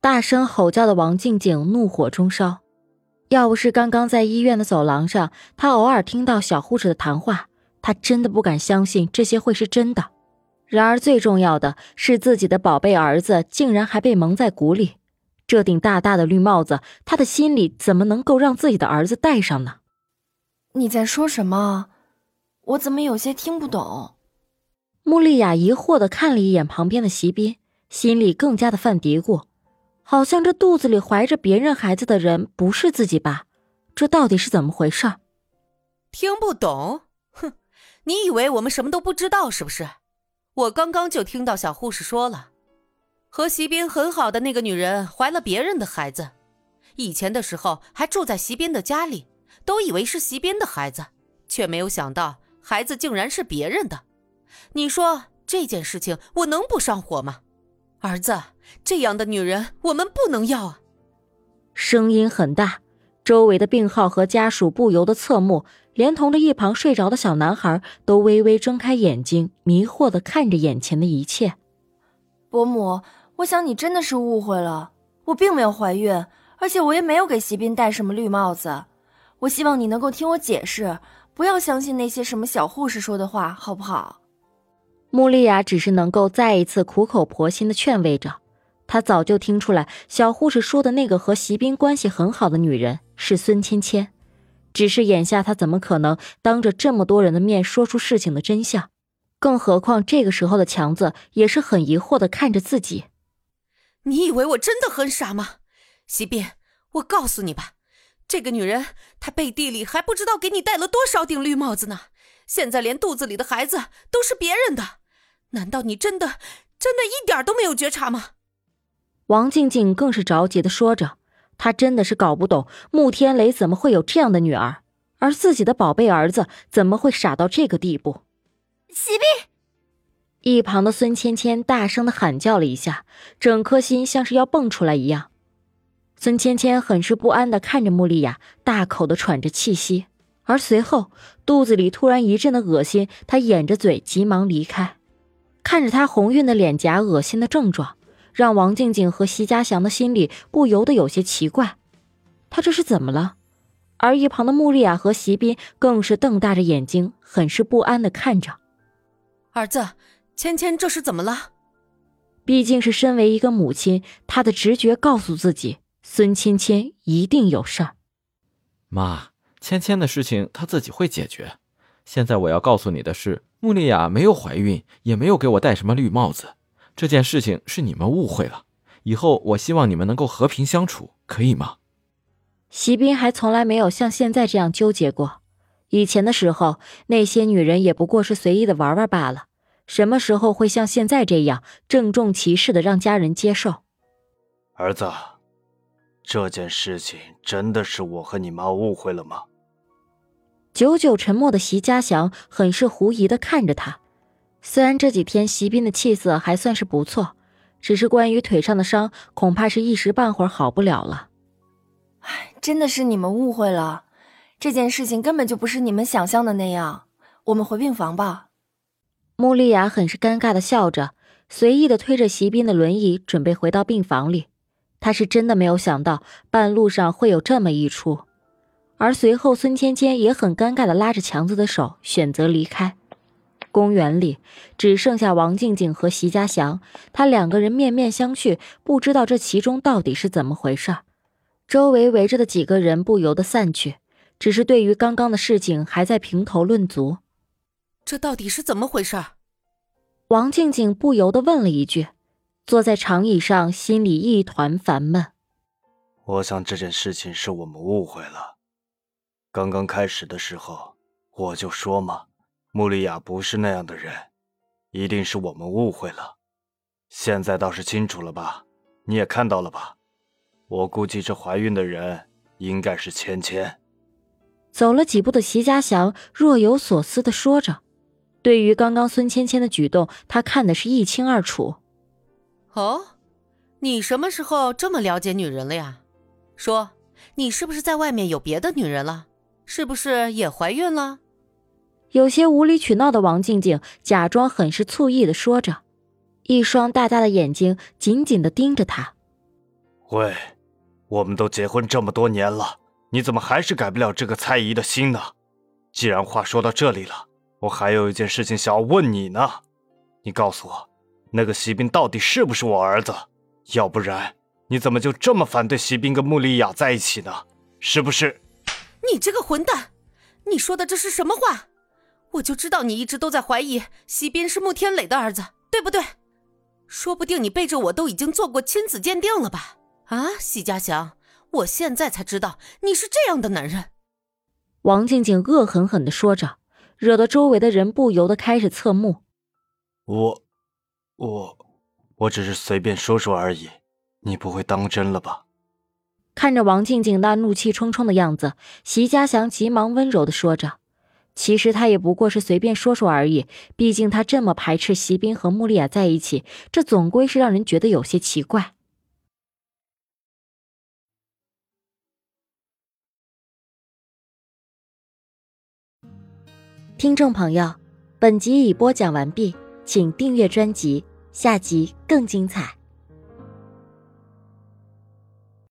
大声吼叫的王静静怒火中烧，要不是刚刚在医院的走廊上，她偶尔听到小护士的谈话，她真的不敢相信这些会是真的。然而最重要的是，自己的宝贝儿子竟然还被蒙在鼓里，这顶大大的绿帽子，他的心里怎么能够让自己的儿子戴上呢？你在说什么？我怎么有些听不懂？穆丽雅疑惑的看了一眼旁边的席斌，心里更加的犯嘀咕。好像这肚子里怀着别人孩子的人不是自己吧？这到底是怎么回事？听不懂？哼！你以为我们什么都不知道是不是？我刚刚就听到小护士说了，和席斌很好的那个女人怀了别人的孩子，以前的时候还住在席斌的家里，都以为是席斌的孩子，却没有想到孩子竟然是别人的。你说这件事情我能不上火吗？儿子。这样的女人，我们不能要啊！声音很大，周围的病号和家属不由得侧目，连同着一旁睡着的小男孩都微微睁开眼睛，迷惑的看着眼前的一切。伯母，我想你真的是误会了，我并没有怀孕，而且我也没有给席斌戴什么绿帽子。我希望你能够听我解释，不要相信那些什么小护士说的话，好不好？穆丽亚只是能够再一次苦口婆心的劝慰着。她早就听出来，小护士说的那个和席斌关系很好的女人是孙芊芊，只是眼下他怎么可能当着这么多人的面说出事情的真相？更何况这个时候的强子也是很疑惑的看着自己。你以为我真的很傻吗？席斌，我告诉你吧，这个女人她背地里还不知道给你戴了多少顶绿帽子呢。现在连肚子里的孩子都是别人的，难道你真的真的一点都没有觉察吗？王静静更是着急的说着，她真的是搞不懂穆天雷怎么会有这样的女儿，而自己的宝贝儿子怎么会傻到这个地步。喜斌，一旁的孙芊芊大声的喊叫了一下，整颗心像是要蹦出来一样。孙芊芊很是不安的看着穆丽雅，大口的喘着气息，而随后肚子里突然一阵的恶心，她掩着嘴急忙离开，看着她红晕的脸颊，恶心的症状。让王静静和席家祥的心里不由得有些奇怪，她这是怎么了？而一旁的穆丽亚和席斌更是瞪大着眼睛，很是不安的看着儿子。芊芊这是怎么了？毕竟是身为一个母亲，她的直觉告诉自己，孙芊芊一定有事儿。妈，芊芊的事情她自己会解决。现在我要告诉你的是，穆丽亚没有怀孕，也没有给我戴什么绿帽子。这件事情是你们误会了，以后我希望你们能够和平相处，可以吗？席斌还从来没有像现在这样纠结过，以前的时候那些女人也不过是随意的玩玩罢了，什么时候会像现在这样郑重其事的让家人接受？儿子，这件事情真的是我和你妈误会了吗？久久沉默的席家祥很是狐疑的看着他。虽然这几天席斌的气色还算是不错，只是关于腿上的伤，恐怕是一时半会儿好不了了。唉，真的是你们误会了，这件事情根本就不是你们想象的那样。我们回病房吧。穆丽雅很是尴尬的笑着，随意的推着席斌的轮椅，准备回到病房里。她是真的没有想到半路上会有这么一出，而随后孙芊芊也很尴尬的拉着强子的手，选择离开。公园里只剩下王静静和席家祥，他两个人面面相觑，不知道这其中到底是怎么回事。周围围着的几个人不由得散去，只是对于刚刚的事情还在评头论足。这到底是怎么回事？王静静不由得问了一句，坐在长椅上，心里一团烦闷。我想这件事情是我们误会了。刚刚开始的时候我就说嘛。穆丽亚不是那样的人，一定是我们误会了。现在倒是清楚了吧？你也看到了吧？我估计这怀孕的人应该是芊芊。走了几步的席家祥若有所思的说着，对于刚刚孙芊芊的举动，他看的是一清二楚。哦，你什么时候这么了解女人了呀？说，你是不是在外面有别的女人了？是不是也怀孕了？有些无理取闹的王静静假装很是醋意的说着，一双大大的眼睛紧紧的盯着他。喂，我们都结婚这么多年了，你怎么还是改不了这个猜疑的心呢？既然话说到这里了，我还有一件事情想要问你呢。你告诉我，那个席斌到底是不是我儿子？要不然，你怎么就这么反对席斌跟穆丽雅在一起呢？是不是？你这个混蛋，你说的这是什么话？我就知道你一直都在怀疑席斌是穆天磊的儿子，对不对？说不定你背着我都已经做过亲子鉴定了吧？啊，席家祥，我现在才知道你是这样的男人。王静静恶狠狠地说着，惹得周围的人不由得开始侧目。我，我，我只是随便说说而已，你不会当真了吧？看着王静静那怒气冲冲的样子，席家祥急忙温柔的说着：“其实他也不过是随便说说而已，毕竟他这么排斥席斌和穆丽亚在一起，这总归是让人觉得有些奇怪。”听众朋友，本集已播讲完毕，请订阅专辑，下集更精彩。